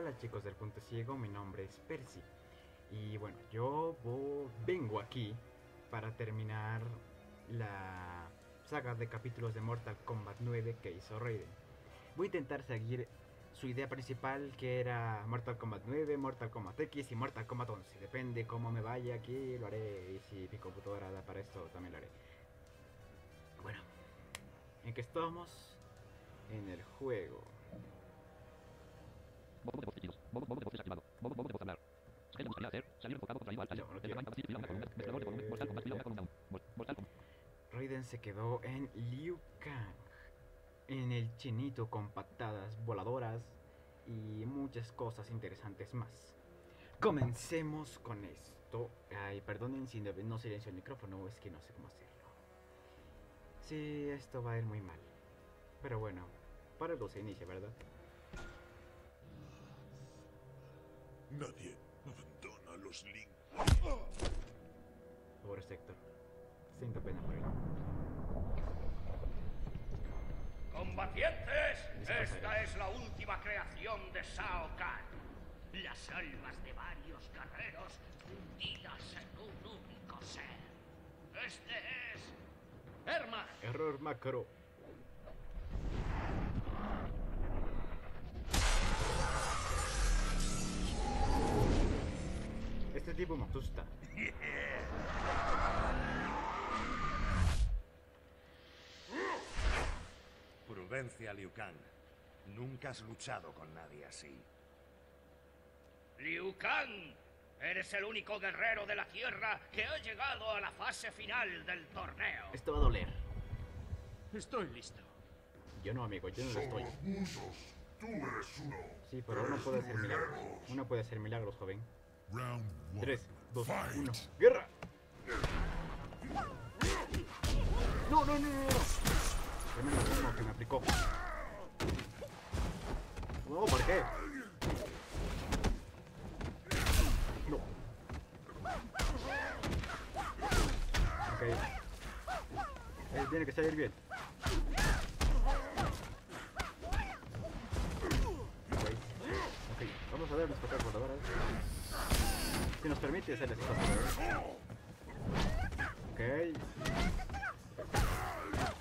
Hola chicos del Punto Ciego, mi nombre es Percy. Y bueno, yo vengo aquí para terminar la saga de capítulos de Mortal Kombat 9 que hizo Raiden. Voy a intentar seguir su idea principal que era Mortal Kombat 9, Mortal Kombat X y Mortal Kombat 11. Depende cómo me vaya aquí, lo haré. Y si mi computadora da para esto, también lo haré. Bueno, ¿en qué estamos? En el juego. Modo de voz tejidos. Modo, modo de voz desactivado. Modo, modo de voz hablar. ¿Qué le gustaría hacer? Salir enfocado contraído al taller. No, no Desde quiero. Line Capacity, una columna. Mezclador de volumen. Mortal Kombat, una columna. Mor- Mortal Kombat. Raiden se quedó en Liu Kang, en el chinito con patadas voladoras y muchas cosas interesantes más. Comencemos con esto. Ay, perdonen si no, no silencio el micrófono, es que no sé cómo hacerlo. Sí, esto va a ir muy mal. Pero bueno, para algo se inicia, ¿verdad? Nadie abandona a los Link. Pobre sector. Siento pena por él. ¡Combatientes! Esta es la última creación de Shao Kahn. Las almas de varios guerreros fundidas en un único ser. Este es... Herman. Error macro. Este tipo me asusta. Prudencia, Liu Kang. Nunca has luchado con nadie así. Liu Kang. Eres el único guerrero de la Tierra que ha llegado a la fase final del torneo. Esto va a doler. Estoy listo. Yo no, amigo, yo no lo estoy. Muchos. Tú eres uno. Sí, pero uno puede hacer milagros. Uno puede hacer milagros, joven. Round one. 3, 2, Fight. 1. ¡Guerra! No, no, no, no, no. Tremendo combo que me aplicó. No, ¿por qué? No. Ok. Eh, tiene que salir bien. Ok. Ok, vamos a ver patadas voladoras. Si nos permite hacer estas cosas. Ok.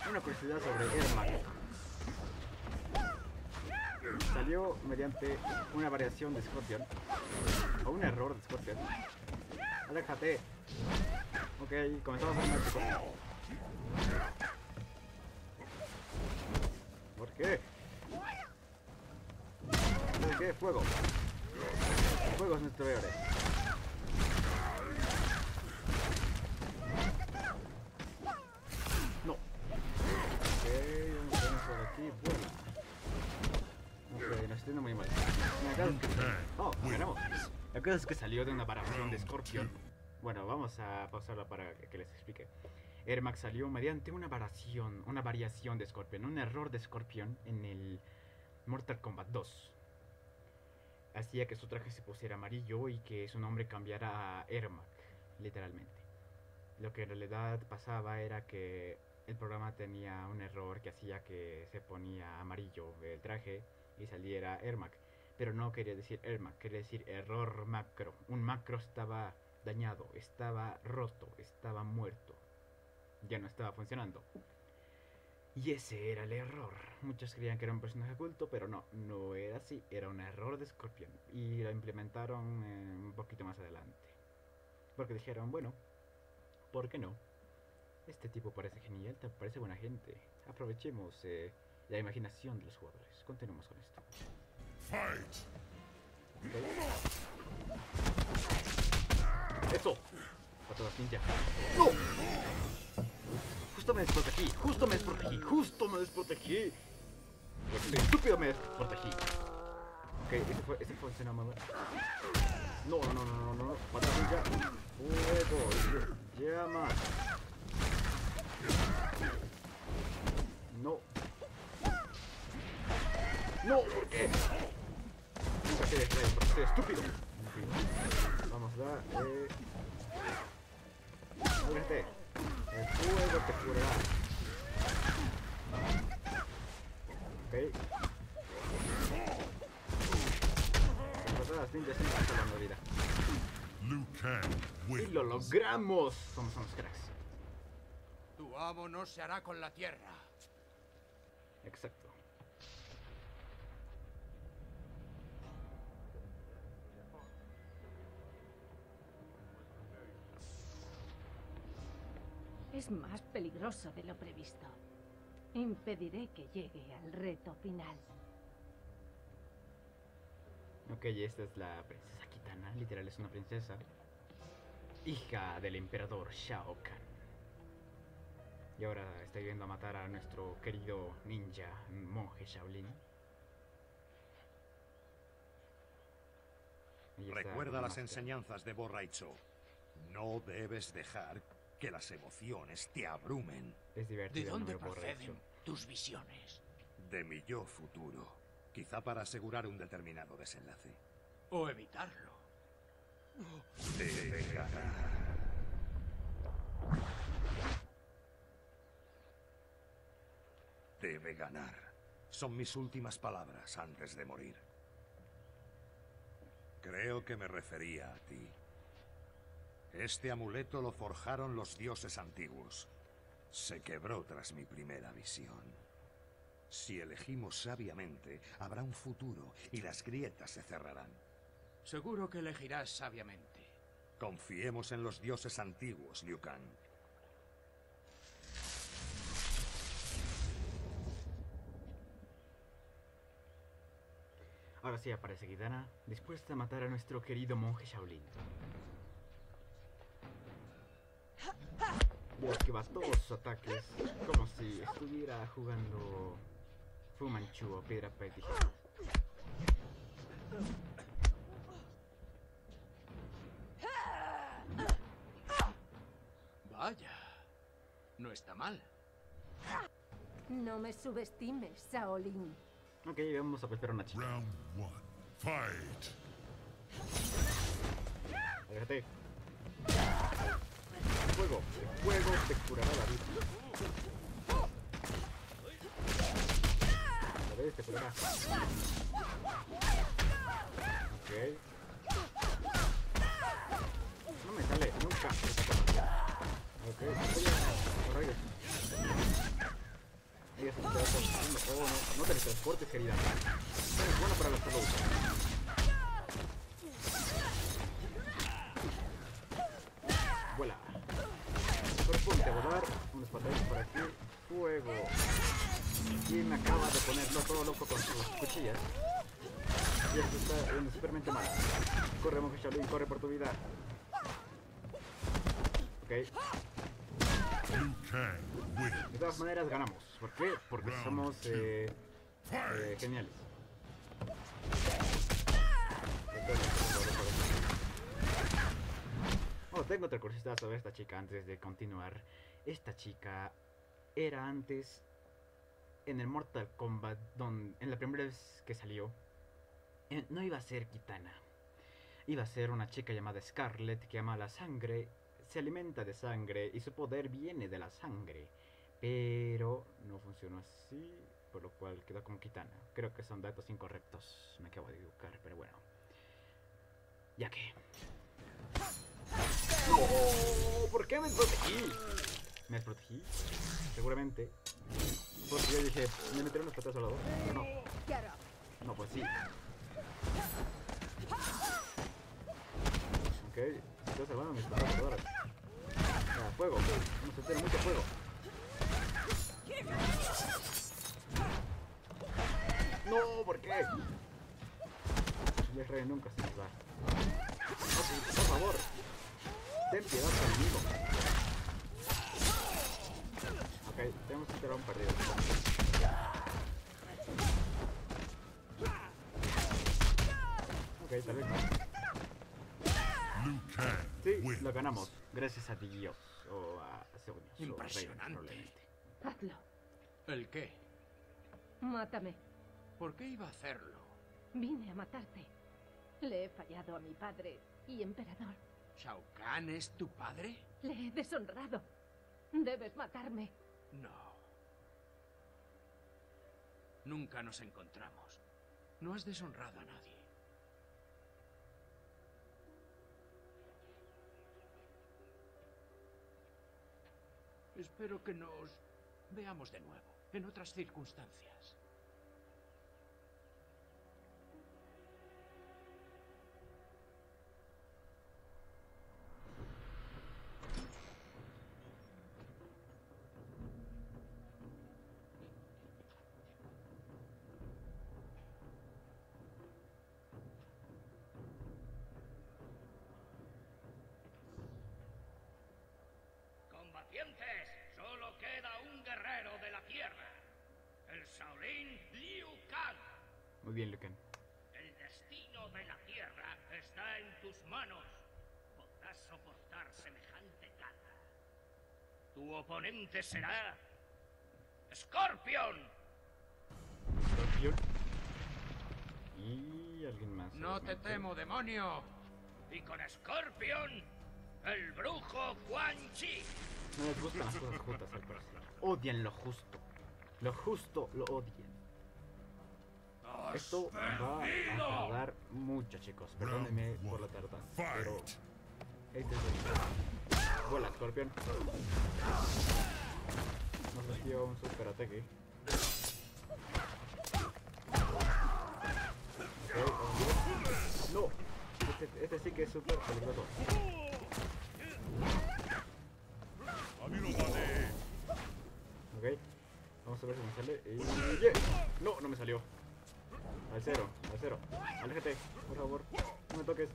Una curiosidad sobre Ermac. Salió mediante una variación de Scorpion. O un error de Scorpion. Aléjate. Ok, comenzamos a chicos. ¿Por qué? ¿Por qué? Fuego. Fuego es nuestro héroe. No. Ok, vamos de- Oh, que salió de una de. Bueno, vamos a pausarla para que les explique. Ermac salió mediante una variación, una variación de Scorpion, un error de Scorpion en el Mortal Kombat 2. Hacía que su traje se pusiera amarillo y que su nombre cambiara a Ermac, literalmente. Lo que en realidad pasaba era que el programa tenía un error que hacía que se ponía amarillo el traje y saliera Ermac. Pero no quería decir Ermac, quería decir error macro. Un macro estaba dañado, estaba roto, estaba muerto. Ya no estaba funcionando. Y ese era el error. Muchos creían que era un personaje oculto, pero no, no era así. Era un error de Scorpion. Y lo implementaron eh, un poquito más adelante. Porque dijeron, bueno, ¿por qué no? Este tipo parece genial, te parece buena gente. Aprovechemos eh, la imaginación de los jugadores. Continuemos con esto. Fight. ¡Eso! Patadas ninja. ¡No! Justo me desprotegí, justo me desprotegí, justo me desprotegí. Este estúpido me desprotegí. Ok, ese fue, ese funcionó muy bueno. No, no, no, no, no, no. Patadas ninja. Fuego. Llama. No. No, ¿por qué? Nunca te distraes porque soy estúpido. Vamos a eh. Ábrete. El fuego te curará. Ok. se me está salvando vida. ¡Y lo logramos! Somos unos cracks. Tu amo no se hará con la tierra. Exacto. Es más peligroso de lo previsto. Impediré que llegue al reto final. Ok, esta es la princesa Kitana, literal es una princesa. Hija del emperador Shao Kahn. Y ahora está yendo a matar a nuestro querido ninja, monje Shaolin. Recuerda las enseñanzas de Borraicho. No debes dejar que las emociones te abrumen. Es ¿De divertido, dónde me borracho. proceden tus visiones? De mi yo futuro. Quizá para asegurar un determinado desenlace. ¿O evitarlo? Debe ganar. Son mis últimas palabras antes de morir. Creo que me refería a ti. Este amuleto lo forjaron los dioses antiguos. Se quebró tras mi primera visión. Si elegimos sabiamente, habrá un futuro y las grietas se cerrarán. Seguro que elegirás sabiamente. Confiemos en los dioses antiguos, Liu Kang. Ahora sí aparece Kitana, dispuesta a matar a nuestro querido monje Shaolin. Y esquiva todos sus ataques, como si estuviera jugando Fu Manchu o Piedra Papel Tijera. Vaya. No está mal. No me subestimes, Shaolin. Ok, vamos a golpear a una chica. Round one. Fight. Aléjate. Fuego, el fuego te curará la vida. A ver, te curará. Ok. No me sale nunca. Ok, No, no teletransportes, querida. Es bueno para la salud. Vuela. Mejor ponte a volar. Unos pataditos por aquí. Fuego. Y me acaba de ponerlo todo loco con sus cuchillas. Y esto está yendo supermente mal. Corre, monje Shaolin, corre por tu vida. Ok. De todas maneras ganamos. ¿Por qué? Porque somos eh, eh, geniales. Oh, tengo otra curiosidad sobre esta chica antes de continuar. Esta chica era antes en el Mortal Kombat, don- en la primera vez que salió, eh, no iba a ser Kitana. Iba a ser una chica llamada Scarlet que ama la sangre, se alimenta de sangre y su poder viene de la sangre. Pero no funcionó así, por lo cual quedó como Kitana. Creo que son datos incorrectos, me acabo de equivocar, pero bueno. Ya que... ¡No! ¿Por qué me protegí? ¿Me protegí? Seguramente. Porque yo dije, me meteré unos patas al lado. No. No, pues sí. Ok, estoy salvando mis patas voladoras. Ah, fuego. Vamos a tener mucho fuego. No, ¿por qué? El rey nunca se nos va. Por favor. Ten piedad conmigo. Ok, tenemos que tirar un partido. Ok, tal. Sí, lo ganamos. Gracias a Dios. O a Impresionante. Hazlo. ¿El qué? Mátame. ¿Por qué iba a hacerlo? Vine a matarte. Le he fallado a mi padre y emperador. ¿Shao Kahn es tu padre? Le he deshonrado. Debes matarme. No. Nunca nos encontramos. No has deshonrado a nadie. Pero que nos veamos de nuevo, en otras circunstancias. Muy bien, Lucan. El destino de la tierra está en tus manos. Podrás soportar semejante carga. Tu oponente será... Scorpion. Scorpion. Y alguien más. No te temo, demonio. Y con Scorpion, el brujo Quan Chi. No les gustan las cosas justas al parecer. Odian lo justo. Lo justo lo odian. Esto va a tardar mucho, chicos. Perdónenme por la tardanza. Pero este es el Vuela, Scorpion. Nos metió un super ataque. Ok, vamos. No, este, este sí que es súper peligroso. Ok, vamos a ver si me sale. Y... ¡Yeah! No, no me salió. Al cero, al cero. Aléjate, por favor. No me toques.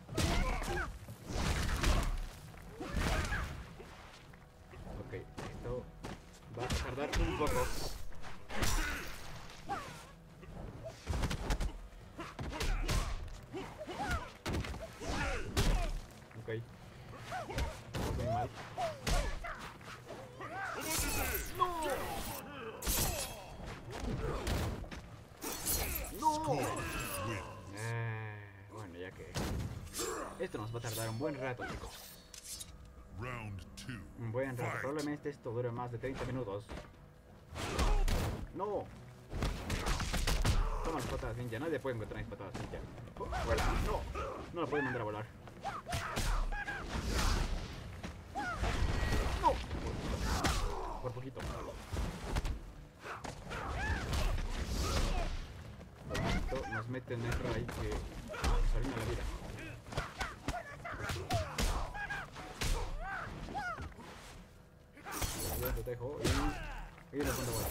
Ok, esto va a tardar un poco. Ok. Muy mal. ¡No! Eh, bueno, ya que... Esto nos va a tardar un buen rato, chicos. Round two. Un buen rato. Probablemente esto dure más de 30 minutos. ¡No! Toma las patadas ninja. Nadie puede encontrar mis patadas ninja. ¡Vuela! ¡No! No lo pueden mandar a volar. ¡No! Por poquito. Por poquito nos meten en ahí que nos arruina la vida. Dejo y, y lo mando volar.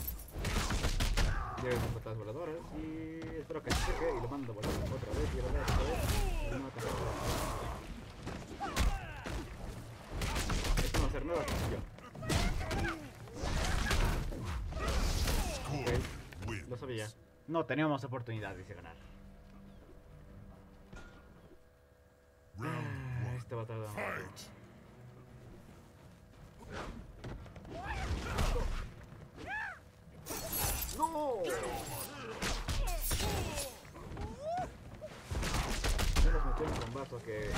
Llevo unas patadas voladoras y espero que se seque y lo mando volar otra vez y otra vez, otra vez. Y no alcanzo a volar. Esto no va a ser nueva win. Lo sabía. No teníamos oportunidades de ganar. Ah, one. Este va a tardar un rato. Fight. ¡No! Ya nos metió en combazo que...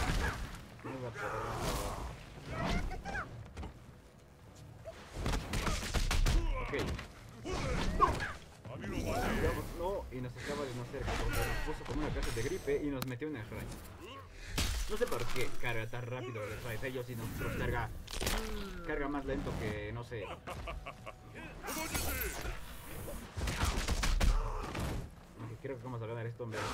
No iba a poder Ok. No, y nos acaba de no cerca porque nos puso como una clase de gripe y nos metió en el raid. No sé por qué carga tan rápido el raid ellos y nosotros carga... Carga más lento que, no sé... Creo que vamos a ganar esto, hombre. Ok.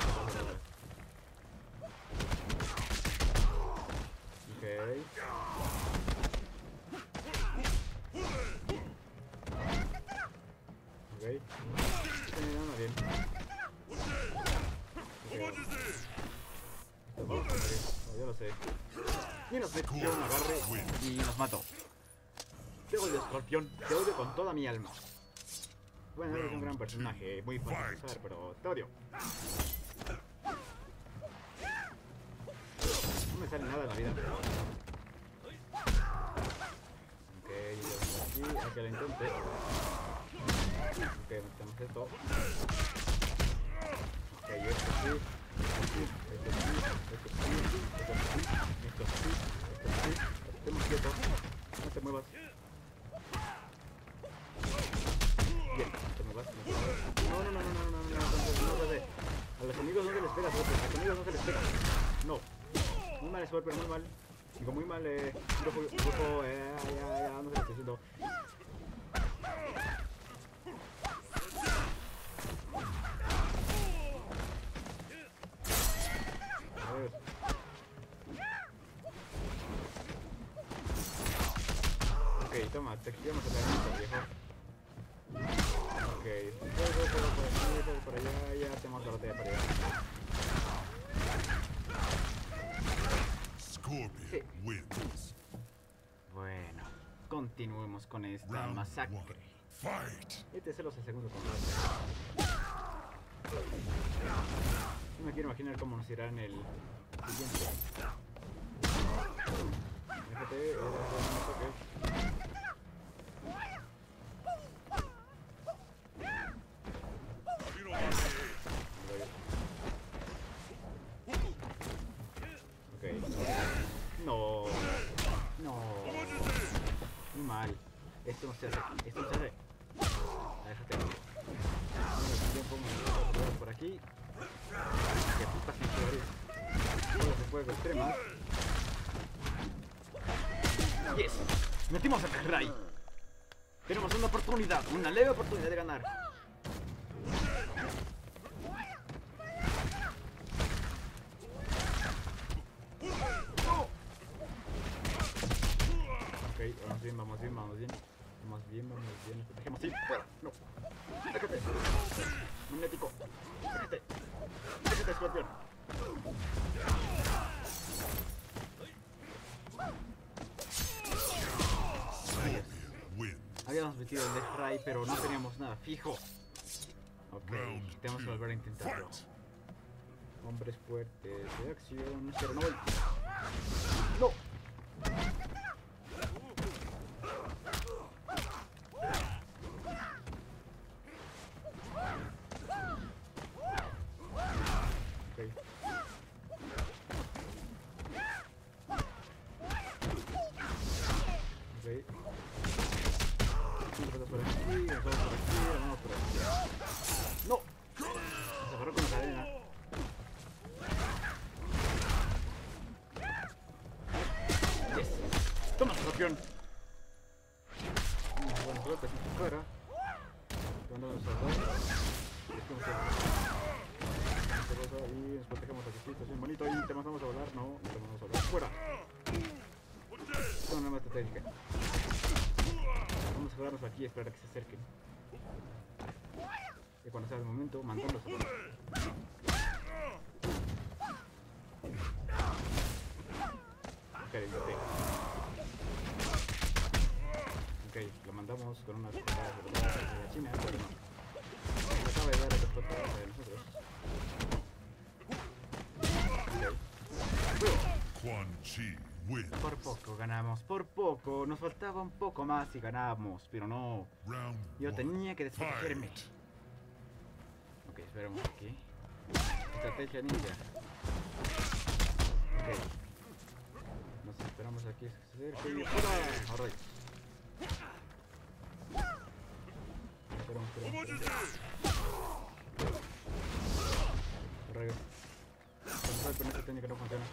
Ok. Está mirando bien. Ok. Esto vamos a morir. No, yo lo sé. Y nos metió un agarre y nos mató. Te odio, escorpión. Te odio con toda mi alma. Bueno, eres un gran personaje, muy fácil de usar, pero te odio. No me sale nada en la vida. Ok, yo aquí, a que lo intente. Ok, metemos esto. Ok, esto sí. Esto sí, esto sí, esto esto esto esto muevas. No, no, no, no, no, no, no, no, no, no, no, no, A los amigos no se les pega, Scorpion, a los amigos no se les pega. No. Muy mal, Scorpion, muy mal. Digo, muy mal, eh. Grupo, grupo, eh, ya, ya, no que estoy haciendo. A ver. Ok, toma, te quitamos el elemento, viejo. Ok, fuego, fuego por aquí, fuego por allá, ya tenemos la botella para allá. Scorpion wins. Bueno, continuemos con esta masacre. Fight. Este es el segundo combate. No me quiero imaginar cómo nos irá en el siguiente. Déjate, eh, no toques. Ok. No. No. Muy mal. Esto no se hace. Esto no se hace. Ah, Déjate. Bueno, yo pongo el otro por aquí. Que putas inferiores. Bolas de fuego extremas. Yes. Metimos a Ray. Tenemos una oportunidad, una leve oportunidad de ganar. Ok, vamos bien, vamos bien, vamos bien. Vamos bien, vamos bien. Nos protegemos. Sí, fuera. No. Déjate. Magnético. Déjate. Déjate, escorpión. Scorpion wins. Habíamos metido el Death Ray, pero no teníamos nada fijo. Ok, tenemos que volver a intentarlo. Hombres fuertes de acción. Pero no. ¡No! Ok. Ok. Nosotros por aquí, nosotros por aquí, vamos por aquí. ¡No! Se agarró con la cadena. Yes. Toma, escorpión. Mm, Bueno, golpes en su cara. Mandamos a dos. Y después esta cosa y nos protegemos aquí, así bonito. Y te mandamos a volar. No, no te mandamos a volar. ¡Fuera! Toma una más estratégica. Vamos a quedarnos y esperar a que se acerquen. Y cuando sea el momento, mandarlos. Ok, ok. Ok, lo mandamos con unas patadas de la China, pero no. Acaba de dar otras patadas de nosotros. Quan Chi wins. Por poco ganamos, por poco. Nos faltaba un poco más y ganamos, pero no. Yo tenía que desprotegerme. Ok, esperemos aquí. Estrategia ninja. Ok. Nos esperamos aquí. a que se acerque y ¡fuera! Ahora sí. Esperamos, esperamos. Control, pero esta técnica no funciona.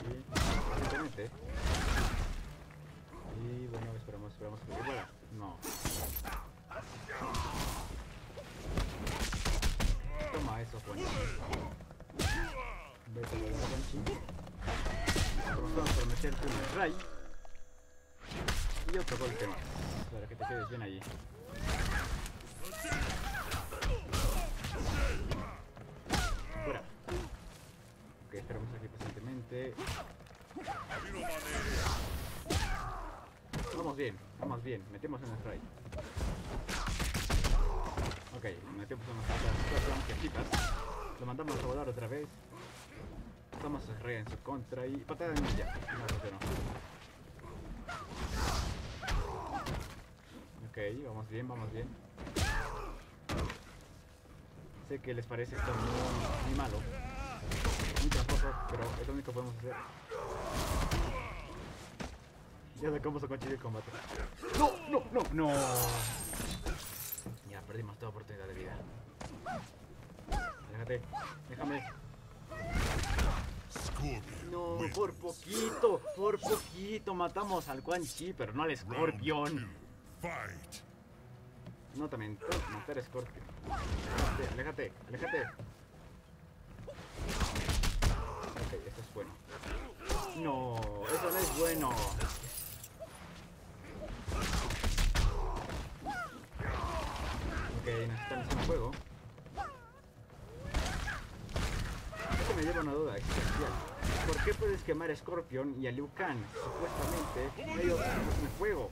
Simplemente. Y bueno, esperamos, esperamos. Y bueno, no. Toma eso, Juan. Vete a Juanchi. Vamos por meterte un ray. Y otro golpe más. Para que te quedes bien allí. Fuera. Ok, esperamos aquí Vamos bien, vamos bien. Metemos en el ray. Ok, metemos en situación que. Lo mandamos a volar otra vez. Estamos a en su contra y patada de ninja. No funcionó. Ok, vamos bien, vamos bien. Sé que les parece esto muy malo. Muy tramposo, pero es lo único que podemos hacer. Ya sacamos a Conchi del combate. ¡No! ¡No! ¡No! ¡No! Ya perdimos toda oportunidad de vida. Déjate, déjame. Scorpion No, por poquito, por poquito matamos al Quan Chi, pero no al. Fight. No mentó, matar a Scorpion. Aléjate, aléjate, aléjate. Ok, eso es bueno. No, eso no es bueno. Ok, necesitan hacer un juego. Esto me lleva a una duda existencial. ¿Por qué puedes quemar a Scorpion y a Liu Kang? Supuestamente, ellos usan el fuego.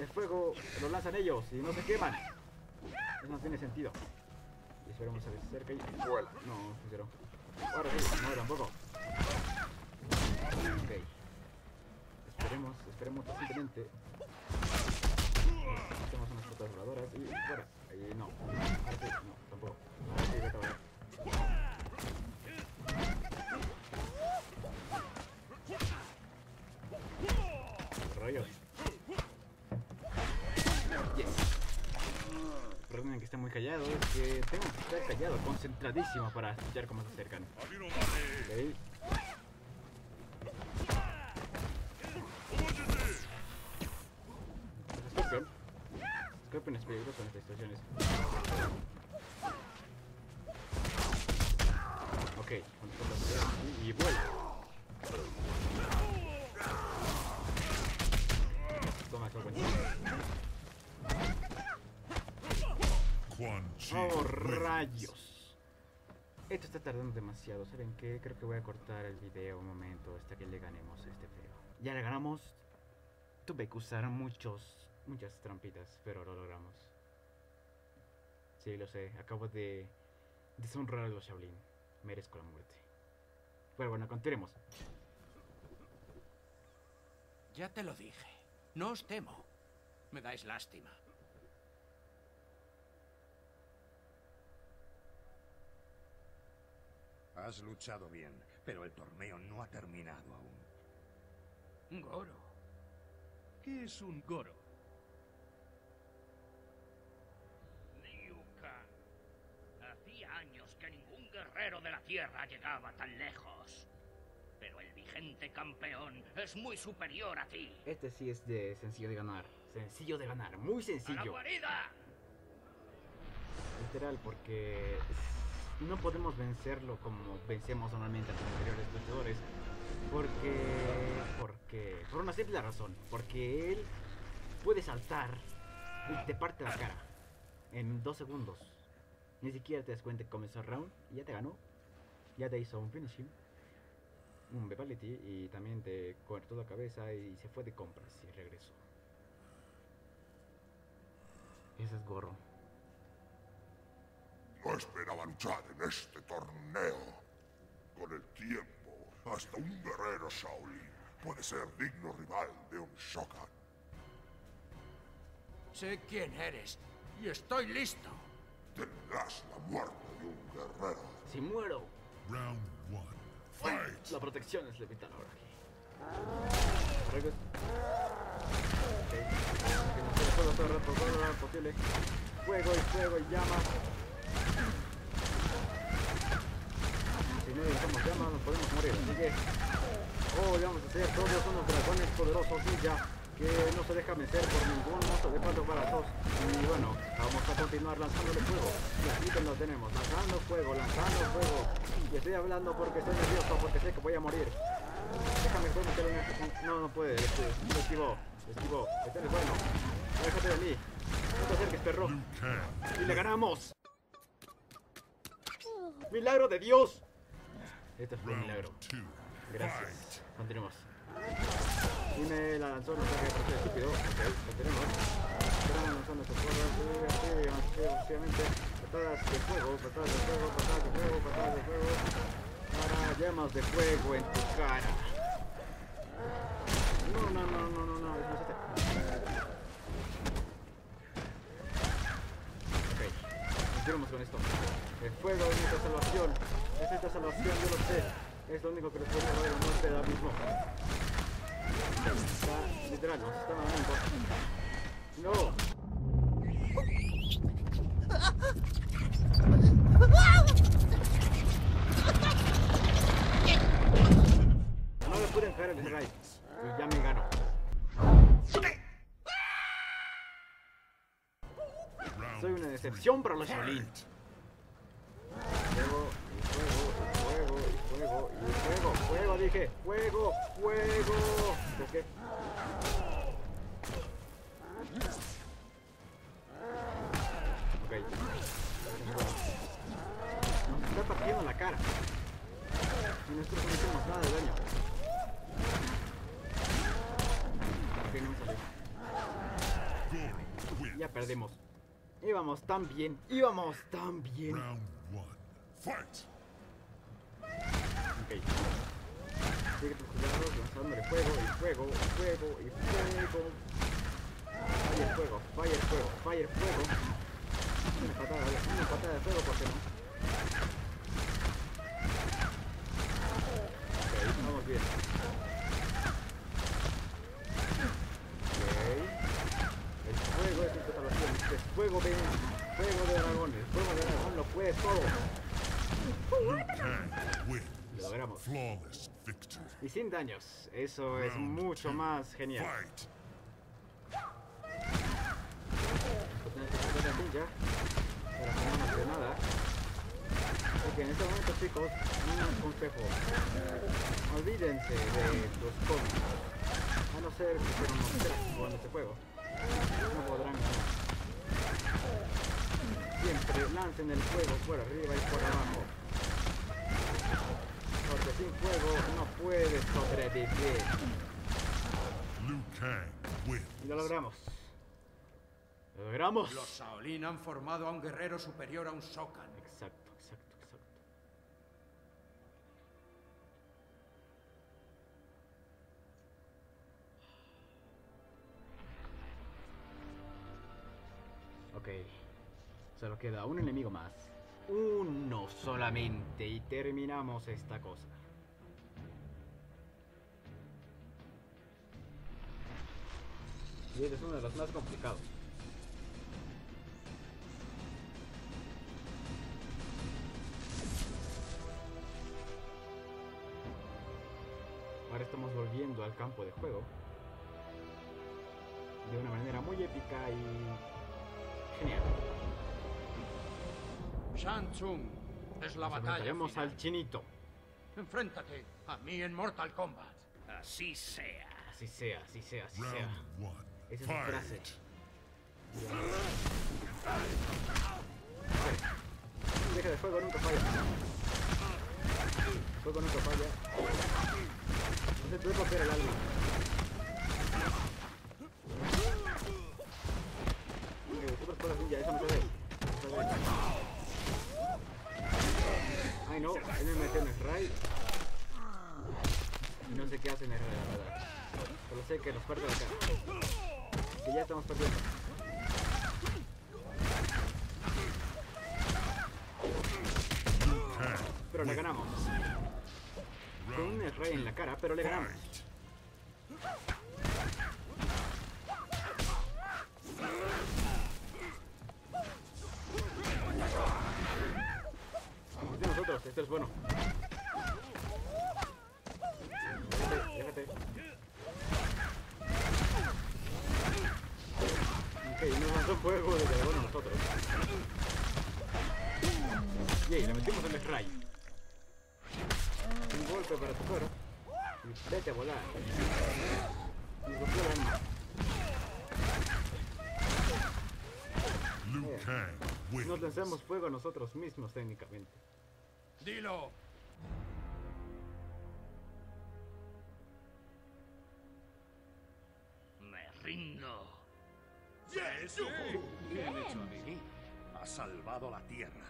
El fuego lo lanzan ellos y no se queman. Eso no tiene sentido. Y esperemos a ver si cerca y. No, funcionó. Ahora sí, no tampoco. Ok. Esperemos, esperemos pacientemente. Hacemos unas fotos voladoras y fuera. Ahí no. No, tampoco. Ahora Que esté muy callado, es que tengo que estar callado, concentradísimo para escuchar cómo se acercan. Ok. Scorpion. Scorpion es peligroso en estas situaciones. Ok, y vuela. Toma, Scorpion. Quan Chi ¡Oh, rayos! Esto está tardando demasiado. ¿Saben qué? Creo que voy a cortar el video un momento hasta que le ganemos a este feo. Ya le ganamos. Tuve que usar muchos, muchas trampitas, pero lo logramos. Sí, lo sé. Acabo de deshonrar a los Shaolin. Merezco la muerte. Pero bueno, continuemos. Ya te lo dije. No os temo. Me dais lástima. Has luchado bien, pero el torneo no ha terminado aún. Goro. ¿Qué es un Goro? Liu Kang. Hacía años que ningún guerrero de la Tierra llegaba tan lejos. Pero el vigente campeón es muy superior a ti. Este sí es de sencillo de ganar. Sencillo de ganar. Muy ¡A la sencillo. guarida! Literal, porque no podemos vencerlo como vencemos normalmente a los anteriores luchadores. Porque. Porque. Por una simple razón. Porque él puede saltar y te parte la cara en dos segundos. Ni siquiera te das cuenta que comenzó el round y ya te ganó. Ya te hizo un finishing. Un Vitality y también te cortó la cabeza y se fue de compras y regresó. Ese es gorro. No esperaba luchar en este torneo. Con el tiempo, hasta un guerrero Shaolin puede ser digno rival de un Shokan. Sé quién eres y estoy listo. Tendrás la muerte de un guerrero. Si muero, Round one. Fight. La protección es levital ahora aquí. Arreglos. Ok. Que nos quede todo, todo el rato, todo el rato posible. Fuego y fuego y llama. Si no usamos llama, nos podemos morir. Así que. Oh, vamos a ser todos unos dragones poderosos ninja que no se deja vencer por ningún mozo de cuatro brazos. Y bueno, vamos a continuar lanzándole fuego. Y aquí lo tenemos, lanzando fuego, lanzando fuego. Y estoy hablando porque estoy nervioso, porque sé que voy a morir. Déjame solo meter una... No, no puede, este, lo esquivó, lo esquivó. Este es bueno. Déjate de mí. No te acerques, perro. ¡Y le ganamos! ¡Milagro de Dios! Este fue un milagro. Gracias. Continuemos. Y me la lanzó, no sé qué, porque estúpido. Ok, lanzando. Sí, así, así, obviamente. Patadas de fuego, patadas de fuego, patadas de fuego, patadas de fuego. Para llamas de fuego en tu cara. No, no, no, no, no, no, es este. Ok, continuemos con esto. El fuego es nuestra salvación. Es nuestra salvación, yo lo sé. Es lo único que nos puede salvar de la muerte ahora mismo. Está, literal, nos está matando. No. Rai. Y ya me ganó. Soy una decepción para los Shaolin. Fuego, y fuego, y fuego, y fuego, y fuego, fuego, dije, fuego, fuego. ¿Por qué? Ok. Nos está partiendo la cara. Y nosotros no hicimos nada de daño. Ok, no me salió. Ya perdimos. Íbamos tan bien, íbamos tan bien. Round one. Fight! Ok. Sigue tus cuidados, lanzándole fuego, y fuego, fuego, y fuego. Fire fuego, fire fuego, fire fuego. Una patada, una patada de fuego, ¿por qué no? Ok, vamos bien. Ok. El fuego es tu salvación. Es fuego de fuego de dragón. El fuego de dragón lo puede todo. Liu Kang wins. Lo logramos. Flawless victory. Y sin daños. Eso es mucho más genial. Para que no dé nada. Ok, en este momento chicos, un consejo. Olvídense de los cómics. A no ser que sean cracks jugando este juego. No podrán ganar. Siempre lancen el fuego por arriba y por abajo. Porque sin fuego no puedes sobrevivir. Liu Kang. Y lo logramos. Lo logramos. Los Shaolin han formado a un guerrero superior a un Shokan. Exacto, exacto, exacto. Ok. Solo queda un enemigo más. Uno solamente y terminamos esta cosa. Y es uno de los más complicados. Ahora estamos volviendo al campo de juego. De una manera muy épica y genial. Shang Tsung es la Nos batalla al chinito. Enfréntate a mí en Mortal Kombat. Así sea. Así sea, así sea, así sea. Round one. Esa es su frase. Deja de fuego, nunca falla. Fuego nunca falla. No se puede romper el alma. Super espada ninja, esa me sale. Ay no, él me metió en el ray. Y no sé qué hace en la verdad. Solo sé que nos parte la cara. Que ya estamos perdiendo. Pero le ganamos. Con un rey en la cara, pero le ganamos. fight! Vamos de esto es bueno. Déjate, déjate. Ok, nos lanzó fuego de dragón a nosotros. Yay, le metimos en el ray. Un golpe para tu cuero. Vete a volar. Rompió el alma. Nos lanzamos fuego a nosotros mismos técnicamente. Dilo. Me rindo. Ha salvado la tierra.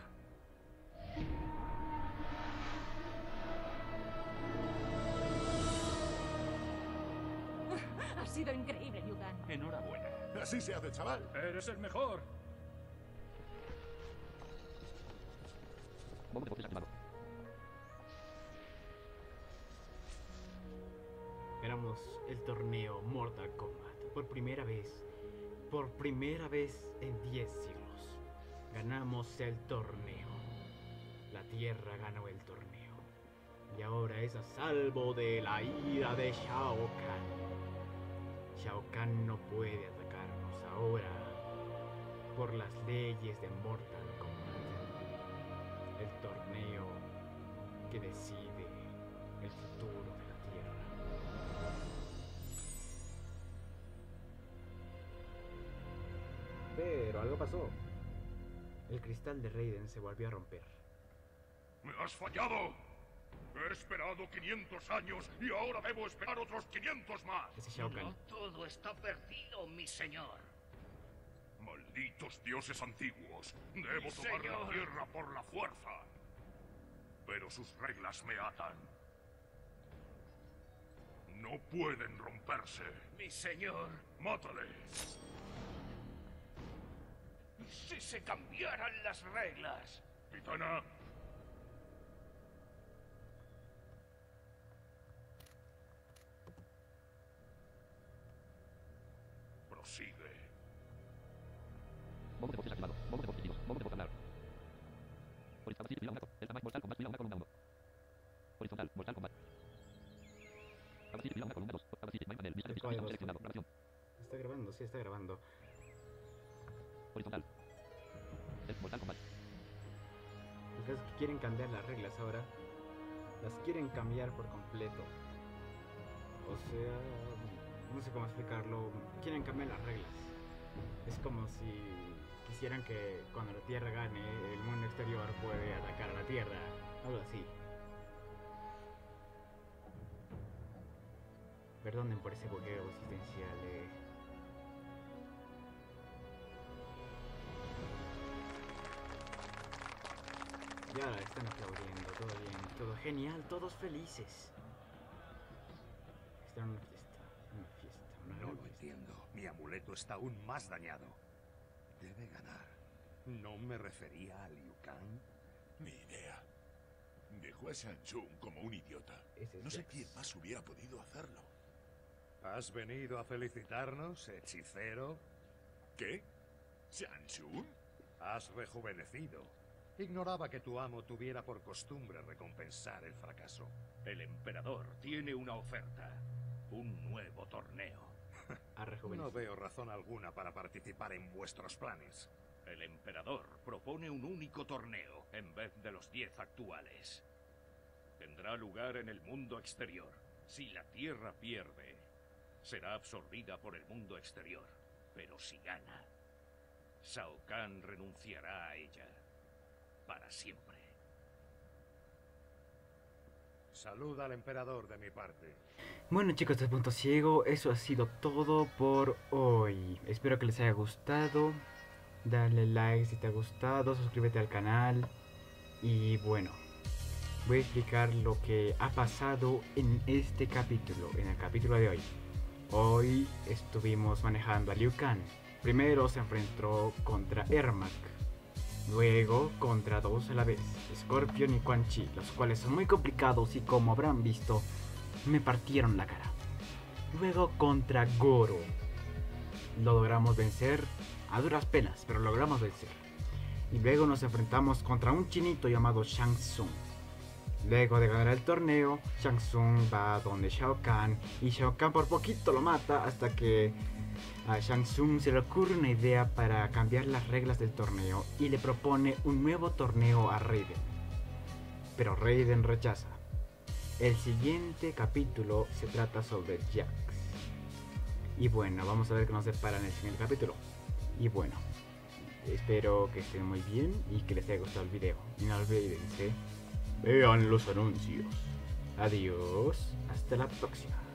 Ha sido increíble, Yugan. Enhorabuena. Así se hace, chaval. Eres el mejor. De activado. Ganamos el torneo Mortal Kombat por primera vez, por primera vez en 10 siglos. Ganamos el torneo. La Tierra ganó el torneo. Y ahora es a salvo de la ira de Shao Kahn. Shao Kahn no puede atacarnos ahora por las leyes de Mortal Kombat. El torneo que decide el futuro de Pero algo pasó. El cristal de Raiden se volvió a romper. ¡Me has fallado! He esperado 500 años y ahora debo esperar otros 500 más. Ese Shao Kahn. No todo está perdido, mi señor. Malditos dioses antiguos. Debo Mi tomar la tierra por la fuerza. Pero sus reglas me atan. No pueden romperse. Mi señor. ¡Mátale! ¿Y si se cambiaran las reglas? Titana, prosigue. Bombo de. Bombo de voz distintos. Bombo de voz hablar. Horizontal, sí, mira un gato. El tamaño Mortal Kombat, mira un columna 1. Horizontal, Mortal Kombat. Abacid, mira una columna 2. Abacid, main panel, lista de ¿Cuál pistas, dos? seleccionado, grabación. Está grabando, sí, está grabando. El Mortal Kombat. Ustedes quieren cambiar las reglas ahora. Las quieren cambiar por completo. O sea, no sé cómo explicarlo. Quieren cambiar las reglas. Es como si quisieran que cuando la Tierra gane, el mundo exterior puede atacar a la Tierra. Algo así. Perdonen por ese bugueo existencial. eh. Ya están aplaudiendo, todo bien, todo genial, todos felices. Están en una fiesta, una fiesta, una No gran lo fiesta. entiendo. Mi amuleto está aún más dañado. Debe ganar. ¿No me refería a Liu Kang? Ni idea. Dejó a Shang Tsung como un idiota. Ese es No sé Jax. quién más hubiera podido hacerlo. ¿Has venido a felicitarnos, hechicero? ¿Qué? ¿Shang Tsung? Has rejuvenecido. Ignoraba que tu amo tuviera por costumbre recompensar el fracaso. El emperador tiene una oferta. Un nuevo torneo. A No veo razón alguna para participar en vuestros planes. El emperador propone un único torneo en vez de los diez actuales. Tendrá lugar en el mundo exterior. Si la Tierra pierde, será absorbida por el mundo exterior. Pero si gana, Shao Kahn renunciará a ella. Para siempre. Saluda al emperador de mi parte. Bueno chicos de Punto Ciego, eso ha sido todo por hoy. Espero que les haya gustado. Dale like si te ha gustado, suscríbete al canal. Y bueno, voy a explicar lo que ha pasado en este capítulo, en el capítulo de hoy. Hoy estuvimos manejando a Liu Kang. Primero se enfrentó contra Ermac. Luego contra dos a la vez, Scorpion y Quan Chi, los cuales son muy complicados y como habrán visto, me partieron la cara. Luego contra Goro. Lo logramos vencer a duras penas, pero logramos vencer. Y luego nos enfrentamos contra un chinito llamado Shang Tsung. Luego de ganar el torneo, Shang Tsung va donde Shao Kahn y Shao Kahn por poquito lo mata hasta que a Shang Tsung se le ocurre una idea para cambiar las reglas del torneo y le propone un nuevo torneo a Raiden. Pero Raiden rechaza. El siguiente capítulo se trata sobre Jax. Y bueno, vamos a ver qué nos depara en el siguiente capítulo. Y bueno, espero que estén muy bien y que les haya gustado el video. Y no olvídense, vean los anuncios. Adiós, hasta la próxima.